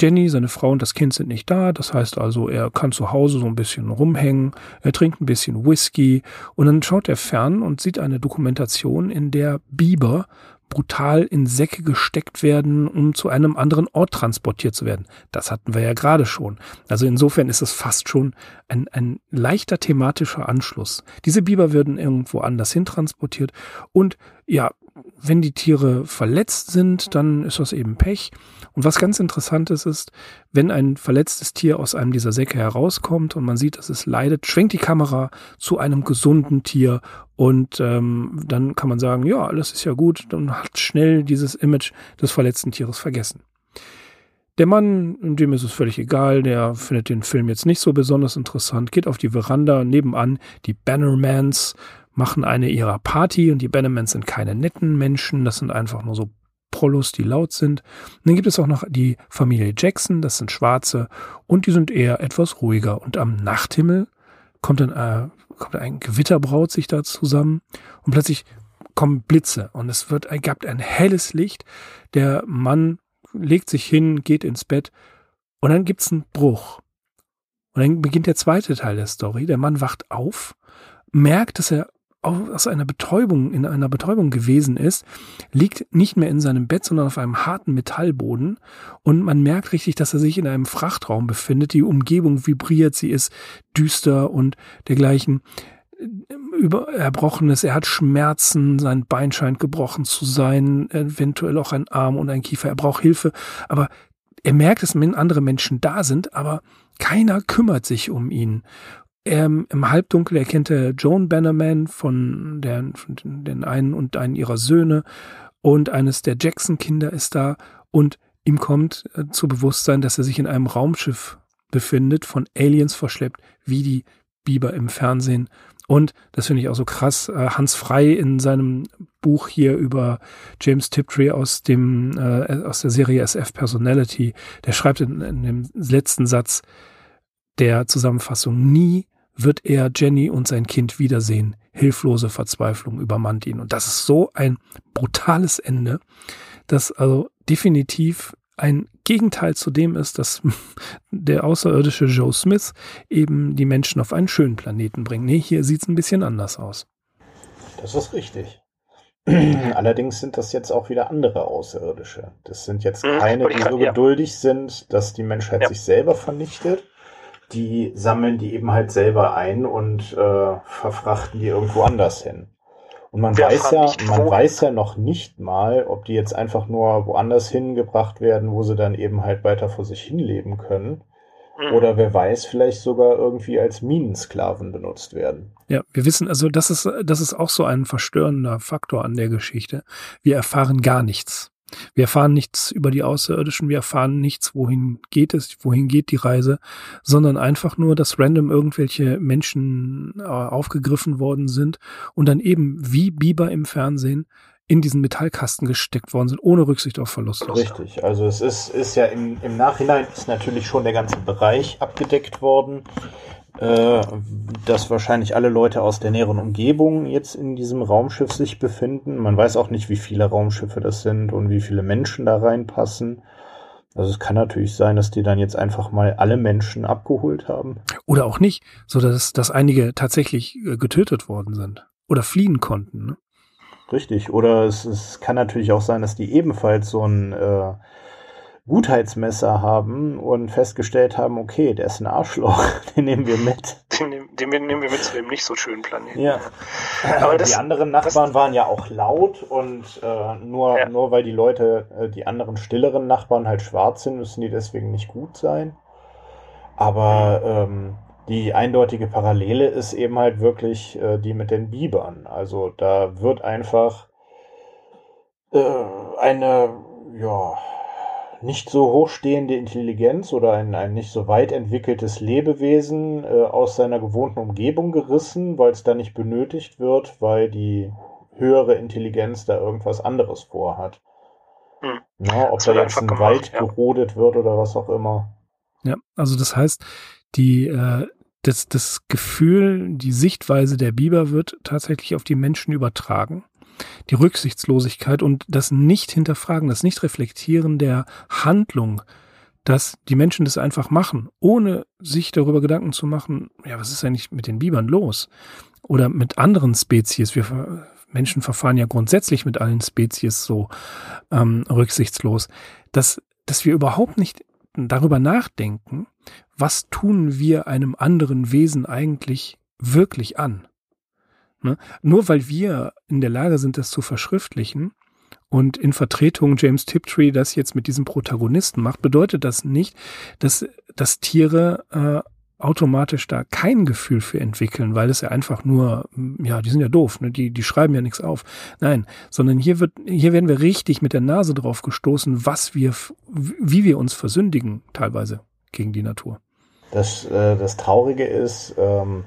Jenny, seine Frau und das Kind sind nicht da. Das heißt also, er kann zu Hause so ein bisschen rumhängen. Er trinkt ein bisschen Whisky und dann schaut er fern und sieht eine Dokumentation, in der Biber brutal in Säcke gesteckt werden, um zu einem anderen Ort transportiert zu werden. Das hatten wir ja gerade schon. Also insofern ist es fast schon ein, ein leichter thematischer Anschluss. Diese Biber werden irgendwo anders hin transportiert und ja, wenn die Tiere verletzt sind, dann ist das eben Pech. Und was ganz interessant ist, ist, wenn ein verletztes Tier aus einem dieser Säcke herauskommt und man sieht, dass es leidet, schwenkt die Kamera zu einem gesunden Tier und ähm, dann kann man sagen, ja, alles ist ja gut, dann hat schnell dieses Image des verletzten Tieres vergessen. Der Mann, dem ist es völlig egal, der findet den Film jetzt nicht so besonders interessant, geht auf die Veranda nebenan, die Bannermans, machen eine ihrer Party und die Bannermans sind keine netten Menschen, das sind einfach nur so Prollos, die laut sind. Und dann gibt es auch noch die Familie Jackson, das sind Schwarze und die sind eher etwas ruhiger. Und am Nachthimmel kommt dann äh, kommt ein Gewitter braut sich da zusammen und plötzlich kommen Blitze und es wird gab ein helles Licht. Der Mann legt sich hin, geht ins Bett und dann gibt's einen Bruch. Und dann beginnt der zweite Teil der Story. Der Mann wacht auf, merkt, dass er aus einer Betäubung, in einer Betäubung gewesen ist, liegt nicht mehr in seinem Bett, sondern auf einem harten Metallboden. Und man merkt richtig, dass er sich in einem Frachtraum befindet. Die Umgebung vibriert, sie ist düster und dergleichen. Über Erbrochenes, er hat Schmerzen, sein Bein scheint gebrochen zu sein, eventuell auch ein Arm und ein Kiefer. Er braucht Hilfe, aber er merkt, dass andere Menschen da sind, aber keiner kümmert sich um ihn. Ähm, Im Halbdunkel erkennt er Joan Bannerman von, der, von den einen und einen ihrer Söhne und eines der Jackson-Kinder ist da und ihm kommt äh, zu Bewusstsein, dass er sich in einem Raumschiff befindet, von Aliens verschleppt, wie die Biber im Fernsehen. Und das finde ich auch so krass. Äh, Hans Frei in seinem Buch hier über James Tiptree aus dem äh, aus der Serie SF Personality, der schreibt in, in dem letzten Satz der Zusammenfassung nie wird er Jenny und sein Kind wiedersehen. Hilflose Verzweiflung übermannt ihn. Und das ist so ein brutales Ende, das also definitiv ein Gegenteil zu dem ist, dass der außerirdische Joe Smith eben die Menschen auf einen schönen Planeten bringt. Nee, hier sieht es ein bisschen anders aus. Das ist richtig. Allerdings sind das jetzt auch wieder andere Außerirdische. Das sind jetzt hm, keine, die so geduldig sind, dass die Menschheit ja. sich selber vernichtet, die sammeln die eben halt selber ein und äh, verfrachten die irgendwo anders hin. Und man Wir weiß ja, man weiß ja noch nicht mal, ob die jetzt einfach nur woanders hingebracht werden, wo sie dann eben halt weiter vor sich hinleben können. Mhm. Oder wer weiß, vielleicht sogar irgendwie als Minensklaven benutzt werden. Ja, wir wissen, also das ist, das ist auch so ein verstörender Faktor an der Geschichte. Wir erfahren gar nichts. Wir erfahren nichts über die Außerirdischen, wir erfahren nichts, wohin geht es, wohin geht die Reise, sondern einfach nur, dass random irgendwelche Menschen äh, aufgegriffen worden sind und dann eben wie Biber im Fernsehen in diesen Metallkasten gesteckt worden sind, ohne Rücksicht auf Verluste. Richtig, also es ist, ist ja im, im Nachhinein ist natürlich schon der ganze Bereich abgedeckt worden äh, dass wahrscheinlich alle Leute aus der näheren Umgebung jetzt in diesem Raumschiff sich befinden. Man weiß auch nicht, wie viele Raumschiffe das sind und wie viele Menschen da reinpassen. Also es kann natürlich sein, dass die dann jetzt einfach mal alle Menschen abgeholt haben. Oder auch nicht, so dass, dass einige tatsächlich äh, getötet worden sind oder fliehen konnten. Ne? Richtig. Oder es, es kann natürlich auch sein, dass die ebenfalls so ein äh, Gutheitsmesser haben und festgestellt haben, okay, der ist ein Arschloch, den nehmen wir mit. Den, den nehmen wir mit zu dem nicht so schönen Planeten. Ja. Aber das, die anderen Nachbarn das, waren ja auch laut und äh, nur, ja. nur weil die Leute, äh, die anderen stilleren Nachbarn halt schwarz sind, müssen die deswegen nicht gut sein. Aber ähm, die eindeutige Parallele ist eben halt wirklich äh, die mit den Bibern. Also da wird einfach äh, eine, ja, nicht so hochstehende Intelligenz oder ein, ein nicht so weit entwickeltes Lebewesen äh, aus seiner gewohnten Umgebung gerissen, weil es da nicht benötigt wird, weil die höhere Intelligenz da irgendwas anderes vorhat. Hm. Na, ob da jetzt ein gemacht, Wald ja. gerodet wird oder was auch immer. Ja, also das heißt, die, äh, das, das Gefühl, die Sichtweise der Biber wird tatsächlich auf die Menschen übertragen die Rücksichtslosigkeit und das Nicht-Hinterfragen, das Nicht-Reflektieren der Handlung, dass die Menschen das einfach machen, ohne sich darüber Gedanken zu machen, ja, was ist eigentlich mit den Bibern los? Oder mit anderen Spezies. Wir Menschen verfahren ja grundsätzlich mit allen Spezies so ähm, rücksichtslos, dass, dass wir überhaupt nicht darüber nachdenken, was tun wir einem anderen Wesen eigentlich wirklich an? Ne? Nur weil wir in der Lage sind, das zu verschriftlichen und in Vertretung James Tiptree das jetzt mit diesem Protagonisten macht, bedeutet das nicht, dass, dass Tiere äh, automatisch da kein Gefühl für entwickeln, weil es ja einfach nur, ja, die sind ja doof, ne? die, die schreiben ja nichts auf. Nein, sondern hier wird, hier werden wir richtig mit der Nase drauf gestoßen, was wir, wie wir uns versündigen, teilweise gegen die Natur. Das, äh, das Traurige ist, ähm,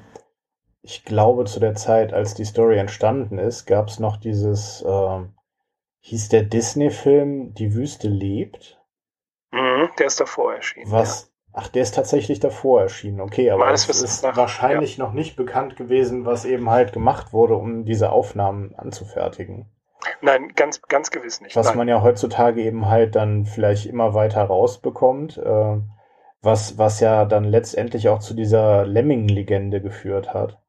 ich glaube, zu der Zeit, als die Story entstanden ist, gab es noch dieses, äh, hieß der Disney-Film Die Wüste lebt. Mhm, der ist davor erschienen. Was? Ja. Ach, der ist tatsächlich davor erschienen. Okay, aber es ist nach, wahrscheinlich ja. noch nicht bekannt gewesen, was eben halt gemacht wurde, um diese Aufnahmen anzufertigen. Nein, ganz, ganz gewiss nicht. Was Nein. man ja heutzutage eben halt dann vielleicht immer weiter rausbekommt. Äh, was, was ja dann letztendlich auch zu dieser Lemming-Legende geführt hat.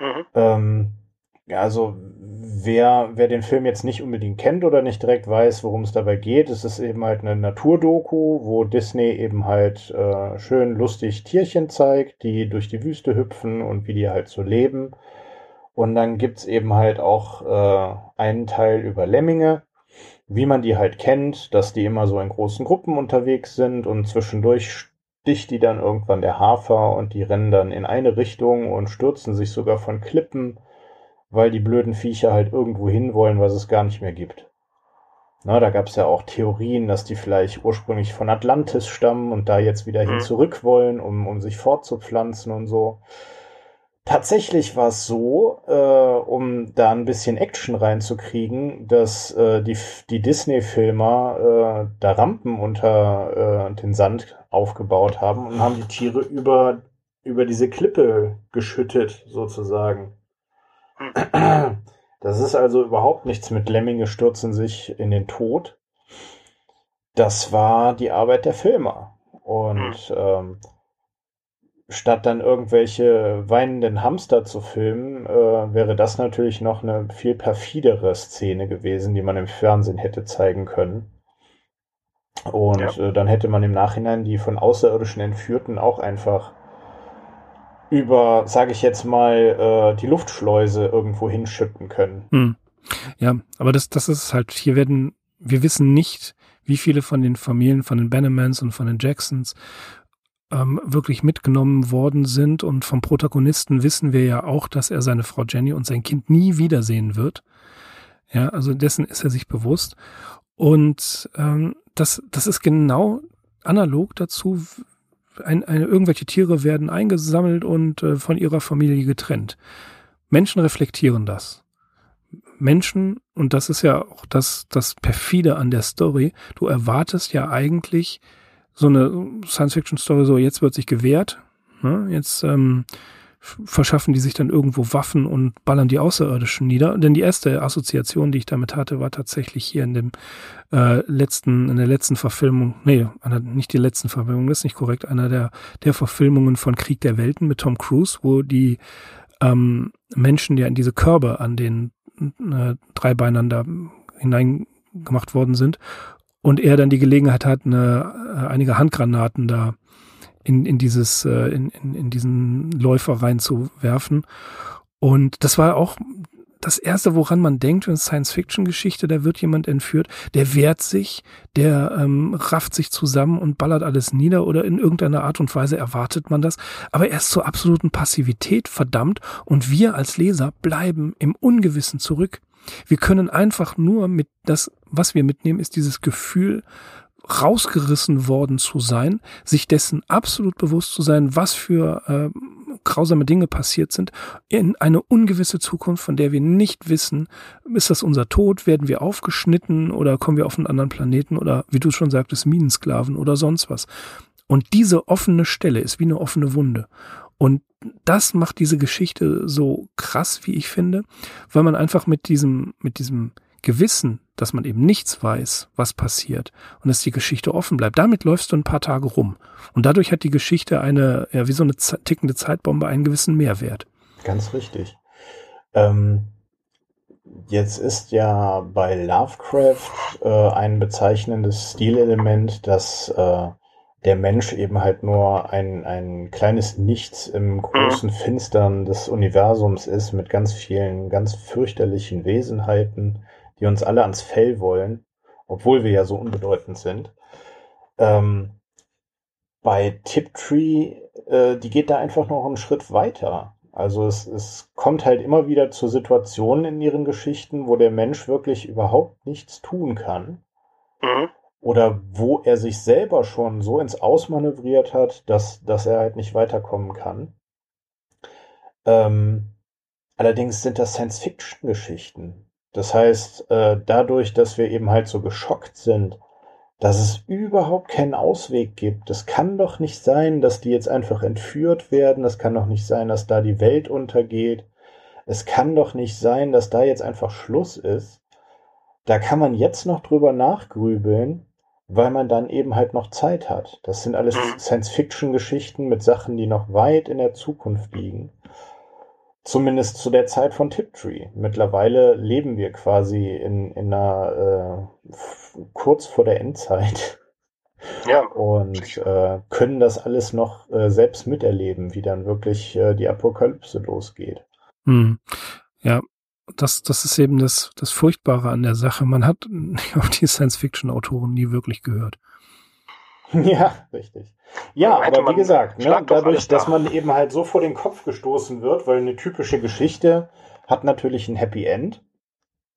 Mhm. Ähm, ja, also wer, wer den Film jetzt nicht unbedingt kennt oder nicht direkt weiß, worum es dabei geht, es ist eben halt eine Naturdoku, wo Disney eben halt äh, schön lustig Tierchen zeigt, die durch die Wüste hüpfen und wie die halt so leben. Und dann gibt's eben halt auch äh, einen Teil über Lemminge, wie man die halt kennt, dass die immer so in großen Gruppen unterwegs sind und zwischendurch sticht die dann irgendwann der Hafer und die rennen dann in eine Richtung und stürzen sich sogar von Klippen, weil die blöden Viecher halt irgendwo hin wollen, was es gar nicht mehr gibt. Na, da gab es ja auch Theorien, dass die vielleicht ursprünglich von Atlantis stammen und da jetzt wieder hin mhm. zurück wollen, um, um sich fortzupflanzen und so. Tatsächlich war es so, äh, um da ein bisschen Action reinzukriegen, dass äh, die, die Disney-Filmer äh, da Rampen unter äh, den Sand aufgebaut haben und haben die Tiere über, über diese Klippe geschüttet, sozusagen. Das ist also überhaupt nichts mit Lemminge stürzen sich in den Tod. Das war die Arbeit der Filmer. Und ähm, statt dann irgendwelche weinenden Hamster zu filmen, äh, wäre das natürlich noch eine viel perfidere Szene gewesen, die man im Fernsehen hätte zeigen können. Und ja. äh, dann hätte man im Nachhinein die von Außerirdischen Entführten auch einfach über, sage ich jetzt mal, äh, die Luftschleuse irgendwo hinschütten können. Hm. Ja, aber das, das ist halt, hier werden, wir wissen nicht, wie viele von den Familien, von den Bannermans und von den Jacksons ähm, wirklich mitgenommen worden sind. Und vom Protagonisten wissen wir ja auch, dass er seine Frau Jenny und sein Kind nie wiedersehen wird. Ja, also dessen ist er sich bewusst. Und ähm, das, das ist genau analog dazu. Ein, eine, irgendwelche Tiere werden eingesammelt und äh, von ihrer Familie getrennt. Menschen reflektieren das. Menschen, und das ist ja auch das, das perfide an der Story, du erwartest ja eigentlich so eine Science-Fiction-Story, so jetzt wird sich gewehrt, ne? jetzt ähm, verschaffen die sich dann irgendwo Waffen und ballern die Außerirdischen nieder. Denn die erste Assoziation, die ich damit hatte, war tatsächlich hier in dem äh, letzten, in der letzten Verfilmung, nee, einer, nicht die letzten Verfilmung, das ist nicht korrekt, einer der, der Verfilmungen von Krieg der Welten mit Tom Cruise, wo die ähm, Menschen ja in diese Körbe an den äh, Dreibeinern da hineingemacht worden sind und er dann die Gelegenheit hat, eine, äh, einige Handgranaten da in, in dieses, äh, in, in, in diesen Läufer reinzuwerfen. Und das war auch das erste, woran man denkt, wenn Science-Fiction-Geschichte, da wird jemand entführt, der wehrt sich, der ähm, rafft sich zusammen und ballert alles nieder oder in irgendeiner Art und Weise erwartet man das. Aber er ist zur absoluten Passivität verdammt und wir als Leser bleiben im Ungewissen zurück. Wir können einfach nur mit das, was wir mitnehmen, ist dieses Gefühl, rausgerissen worden zu sein, sich dessen absolut bewusst zu sein, was für äh, grausame Dinge passiert sind, in eine ungewisse Zukunft, von der wir nicht wissen, ist das unser Tod, werden wir aufgeschnitten oder kommen wir auf einen anderen Planeten oder wie du schon sagtest, Minensklaven oder sonst was. Und diese offene Stelle ist wie eine offene Wunde. Und das macht diese Geschichte so krass, wie ich finde, weil man einfach mit diesem, mit diesem Gewissen, dass man eben nichts weiß, was passiert und dass die Geschichte offen bleibt, damit läufst du ein paar Tage rum. Und dadurch hat die Geschichte eine, ja, wie so eine tickende Zeitbombe einen gewissen Mehrwert. Ganz richtig. Ähm, jetzt ist ja bei Lovecraft äh, ein bezeichnendes Stilelement, dass äh, der Mensch eben halt nur ein, ein kleines Nichts im großen Finstern des Universums ist, mit ganz vielen, ganz fürchterlichen Wesenheiten, die uns alle ans Fell wollen, obwohl wir ja so unbedeutend sind. Ähm, bei Tiptree, äh, die geht da einfach noch einen Schritt weiter. Also es, es kommt halt immer wieder zu Situationen in ihren Geschichten, wo der Mensch wirklich überhaupt nichts tun kann. Mhm. Oder wo er sich selber schon so ins Ausmanövriert hat, dass, dass er halt nicht weiterkommen kann. Ähm, allerdings sind das Science-Fiction-Geschichten. Das heißt, äh, dadurch, dass wir eben halt so geschockt sind, dass es überhaupt keinen Ausweg gibt. Das kann doch nicht sein, dass die jetzt einfach entführt werden. Das kann doch nicht sein, dass da die Welt untergeht. Es kann doch nicht sein, dass da jetzt einfach Schluss ist. Da kann man jetzt noch drüber nachgrübeln, weil man dann eben halt noch Zeit hat. Das sind alles mhm. Science-Fiction-Geschichten mit Sachen, die noch weit in der Zukunft liegen. Zumindest zu der Zeit von Tiptree. Mittlerweile leben wir quasi in, in einer äh, kurz vor der Endzeit. Ja. Und äh, können das alles noch äh, selbst miterleben, wie dann wirklich äh, die Apokalypse losgeht. Hm. Ja, das, das ist eben das, das Furchtbare an der Sache. Man hat auf die Science-Fiction-Autoren nie wirklich gehört. Ja, richtig. Ja, aber wie gesagt, ne, dadurch, dass man eben halt so vor den Kopf gestoßen wird, weil eine typische Geschichte hat natürlich ein Happy End.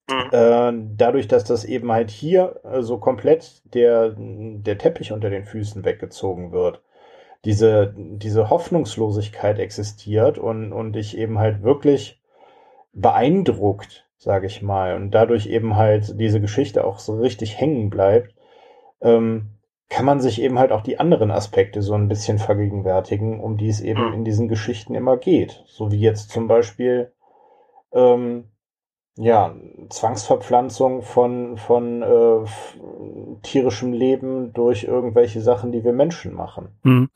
Mhm. Äh, dadurch, dass das eben halt hier äh, so komplett der, der Teppich unter den Füßen weggezogen wird, diese, diese Hoffnungslosigkeit existiert und, und ich eben halt wirklich beeindruckt, sage ich mal, und dadurch eben halt diese Geschichte auch so richtig hängen bleibt, ähm, kann man sich eben halt auch die anderen Aspekte so ein bisschen vergegenwärtigen, um die es eben mhm. in diesen Geschichten immer geht. So wie jetzt zum Beispiel ähm, ja, Zwangsverpflanzung von, von äh, tierischem Leben durch irgendwelche Sachen, die wir Menschen machen. Mhm.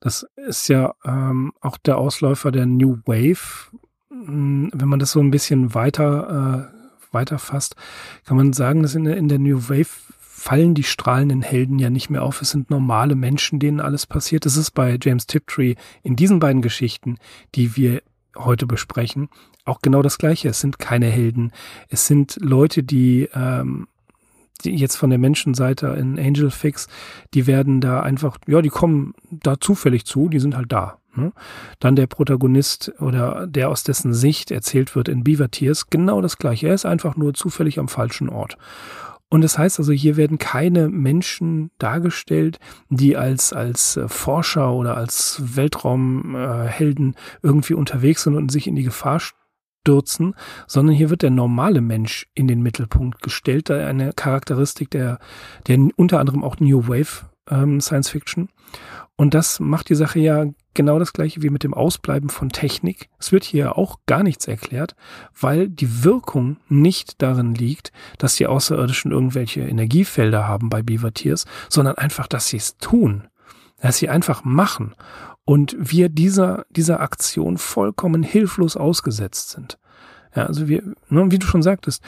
Das ist ja ähm, auch der Ausläufer der New Wave. Hm, wenn man das so ein bisschen weiter, äh, weiter fasst, kann man sagen, dass in der, in der New Wave fallen die strahlenden Helden ja nicht mehr auf. Es sind normale Menschen, denen alles passiert. Es ist bei James Tiptree in diesen beiden Geschichten, die wir heute besprechen, auch genau das Gleiche. Es sind keine Helden. Es sind Leute, die, ähm, die jetzt von der Menschenseite in Angel Fix, die werden da einfach, ja, die kommen da zufällig zu, die sind halt da. Ne? Dann der Protagonist oder der aus dessen Sicht erzählt wird in Beaver Tears, genau das Gleiche. Er ist einfach nur zufällig am falschen Ort. Und das heißt also, hier werden keine Menschen dargestellt, die als, als äh, Forscher oder als Weltraumhelden irgendwie unterwegs sind und sich in die Gefahr stürzen, sondern hier wird der normale Mensch in den Mittelpunkt gestellt. Da eine Charakteristik der, der unter anderem auch New Wave ähm, Science Fiction. Und das macht die Sache ja genau das gleiche wie mit dem Ausbleiben von Technik. Es wird hier auch gar nichts erklärt, weil die Wirkung nicht darin liegt, dass die Außerirdischen irgendwelche Energiefelder haben bei Beaver Tears, sondern einfach, dass sie es tun. Dass sie einfach machen. Und wir dieser, dieser Aktion vollkommen hilflos ausgesetzt sind. Ja, also wir, ne, wie du schon sagtest,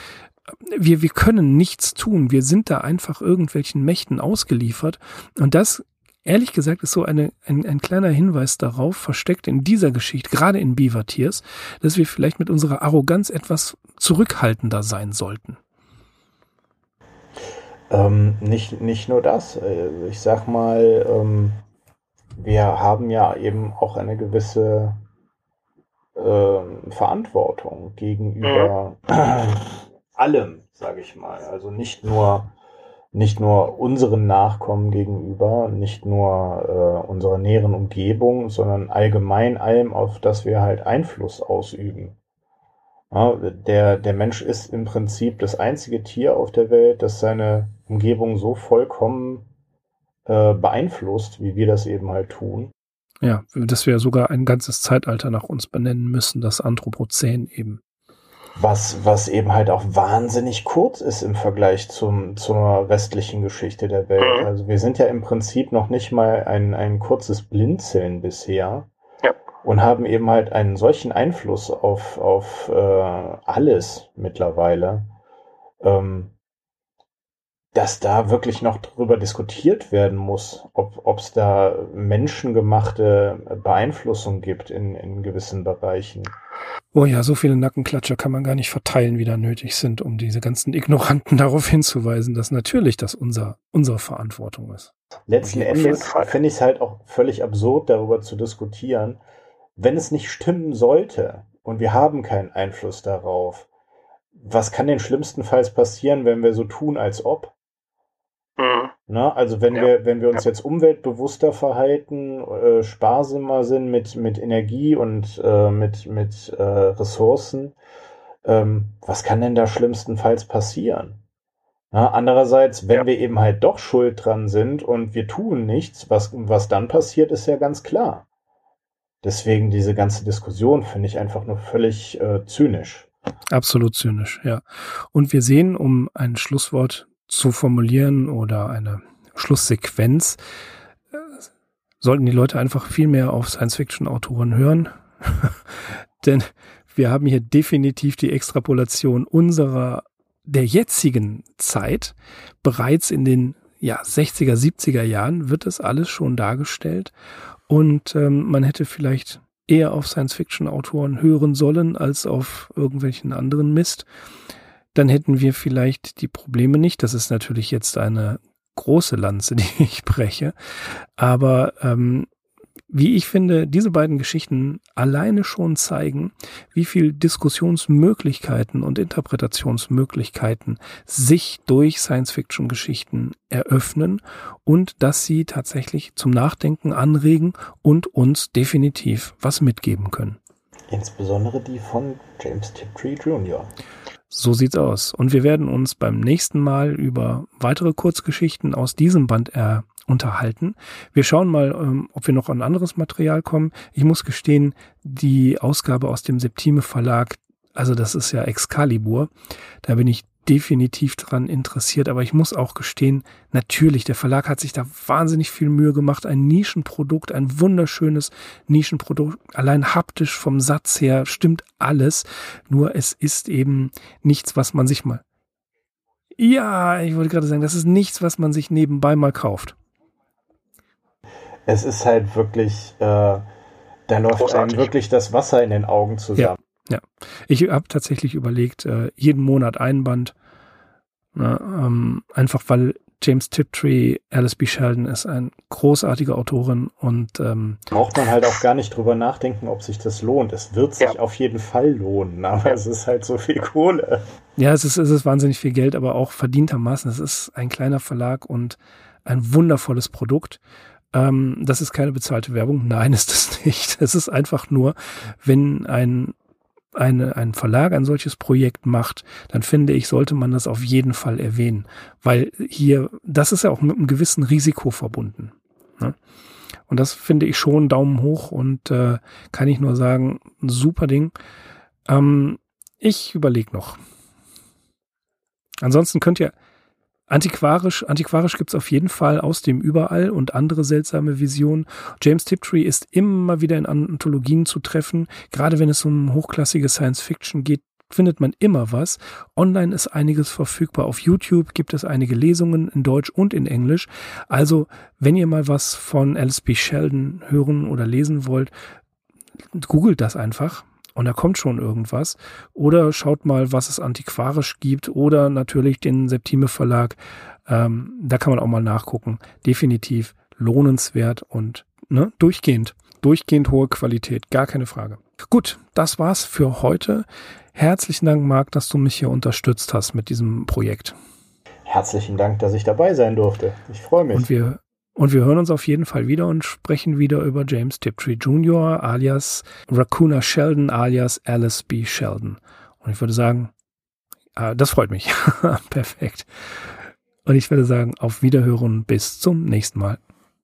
wir, wir können nichts tun. Wir sind da einfach irgendwelchen Mächten ausgeliefert. Und das, ehrlich gesagt, ist so eine, ein, ein kleiner Hinweis darauf, versteckt in dieser Geschichte, gerade in Beaver Tears, dass wir vielleicht mit unserer Arroganz etwas zurückhaltender sein sollten. Ähm, nicht, nicht nur das. Äh, ich sag mal, ähm, wir haben ja eben auch eine gewisse äh, Verantwortung gegenüber mhm. allem, sage ich mal. Also nicht nur nicht nur unseren Nachkommen gegenüber, nicht nur äh, unserer näheren Umgebung, sondern allgemein allem, auf das wir halt Einfluss ausüben. Ja, der, der Mensch ist im Prinzip das einzige Tier auf der Welt, das seine Umgebung so vollkommen äh, beeinflusst, wie wir das eben halt tun. Ja, dass wir sogar ein ganzes Zeitalter nach uns benennen müssen, das Anthropozän eben. Was, was eben halt auch wahnsinnig kurz ist im Vergleich zum, zur westlichen Geschichte der Welt. Mhm. Also wir sind ja im Prinzip noch nicht mal ein, ein kurzes Blinzeln bisher. Ja. Und haben eben halt einen solchen Einfluss auf, auf äh, alles mittlerweile. Ähm, dass da wirklich noch drüber diskutiert werden muss, ob es da menschengemachte Beeinflussung gibt in, in gewissen Bereichen. Oh ja, so viele Nackenklatscher kann man gar nicht verteilen, wie da nötig sind, um diese ganzen Ignoranten darauf hinzuweisen, dass natürlich das unser, unsere Verantwortung ist. Letzten Endes finde ich es halt auch völlig absurd, darüber zu diskutieren, wenn es nicht stimmen sollte und wir haben keinen Einfluss darauf. Was kann denn schlimmstenfalls passieren, wenn wir so tun, als ob? Mhm. Na, also wenn ja. wir, wenn wir uns ja. jetzt umweltbewusster verhalten, äh, sparsamer sind mit, mit Energie und äh, mit, mit äh, Ressourcen, ähm, was kann denn da schlimmstenfalls passieren? Na, andererseits, wenn ja. wir eben halt doch schuld dran sind und wir tun nichts, was, was dann passiert, ist ja ganz klar. Deswegen diese ganze Diskussion finde ich einfach nur völlig äh, zynisch. Absolut zynisch, ja. Und wir sehen, um ein Schlusswort zu formulieren oder eine Schlusssequenz, äh, sollten die Leute einfach viel mehr auf Science-Fiction-Autoren hören. Denn wir haben hier definitiv die Extrapolation unserer, der jetzigen Zeit. Bereits in den ja, 60er, 70er Jahren wird das alles schon dargestellt. Und ähm, man hätte vielleicht eher auf Science-Fiction-Autoren hören sollen als auf irgendwelchen anderen Mist dann hätten wir vielleicht die Probleme nicht. Das ist natürlich jetzt eine große Lanze, die ich breche. Aber ähm, wie ich finde, diese beiden Geschichten alleine schon zeigen, wie viel Diskussionsmöglichkeiten und Interpretationsmöglichkeiten sich durch Science-Fiction-Geschichten eröffnen und dass sie tatsächlich zum Nachdenken anregen und uns definitiv was mitgeben können. Insbesondere die von James Tiptree Jr. So sieht's aus. Und wir werden uns beim nächsten Mal über weitere Kurzgeschichten aus diesem Band äh, unterhalten. Wir schauen mal, ähm, ob wir noch an anderes Material kommen. Ich muss gestehen, die Ausgabe aus dem Septime Verlag, also das ist ja Excalibur, da bin ich definitiv dran interessiert, aber ich muss auch gestehen, natürlich, der Verlag hat sich da wahnsinnig viel Mühe gemacht, ein Nischenprodukt, ein wunderschönes Nischenprodukt, allein haptisch vom Satz her stimmt alles, nur es ist eben nichts, was man sich mal ja, ich wollte gerade sagen, das ist nichts, was man sich nebenbei mal kauft. Es ist halt wirklich, äh, da läuft Großartig. einem wirklich das Wasser in den Augen zusammen. Ja, ich habe tatsächlich überlegt, äh, jeden Monat ein Band, ne, ähm, einfach weil James Tiptree, Alice B. Sheldon ist eine großartige Autorin und ähm, braucht man halt auch gar nicht drüber nachdenken, ob sich das lohnt. Es wird sich ja. auf jeden Fall lohnen, aber es ist halt so viel Kohle. Ja, es ist, es ist wahnsinnig viel Geld, aber auch verdientermaßen. Es ist ein kleiner Verlag und ein wundervolles Produkt. Ähm, das ist keine bezahlte Werbung. Nein, ist es nicht. Es ist einfach nur, wenn ein eine, ein Verlag ein solches Projekt macht, dann finde ich, sollte man das auf jeden Fall erwähnen. Weil hier, das ist ja auch mit einem gewissen Risiko verbunden. Ne? Und das finde ich schon Daumen hoch und äh, kann ich nur sagen, super Ding. Ähm, ich überlege noch. Ansonsten könnt ihr Antiquarisch, antiquarisch gibt's auf jeden Fall aus dem Überall und andere seltsame Visionen. James Tiptree ist immer wieder in Anthologien zu treffen, gerade wenn es um hochklassige Science Fiction geht, findet man immer was. Online ist einiges verfügbar. Auf YouTube gibt es einige Lesungen in Deutsch und in Englisch. Also, wenn ihr mal was von LSP Sheldon hören oder lesen wollt, googelt das einfach und da kommt schon irgendwas. Oder schaut mal, was es antiquarisch gibt oder natürlich den Septime Verlag. Ähm, da kann man auch mal nachgucken. Definitiv lohnenswert und ne, durchgehend. Durchgehend hohe Qualität, gar keine Frage. Gut, das war's für heute. Herzlichen Dank, Marc, dass du mich hier unterstützt hast mit diesem Projekt. Herzlichen Dank, dass ich dabei sein durfte. Ich freue mich. Und wir, und wir hören uns auf jeden Fall wieder und sprechen wieder über James Tiptree Jr. alias Raccoona Sheldon alias Alice B. Sheldon. Und ich würde sagen, äh, das freut mich. Perfekt. Und ich würde sagen, auf Wiederhören bis zum nächsten Mal.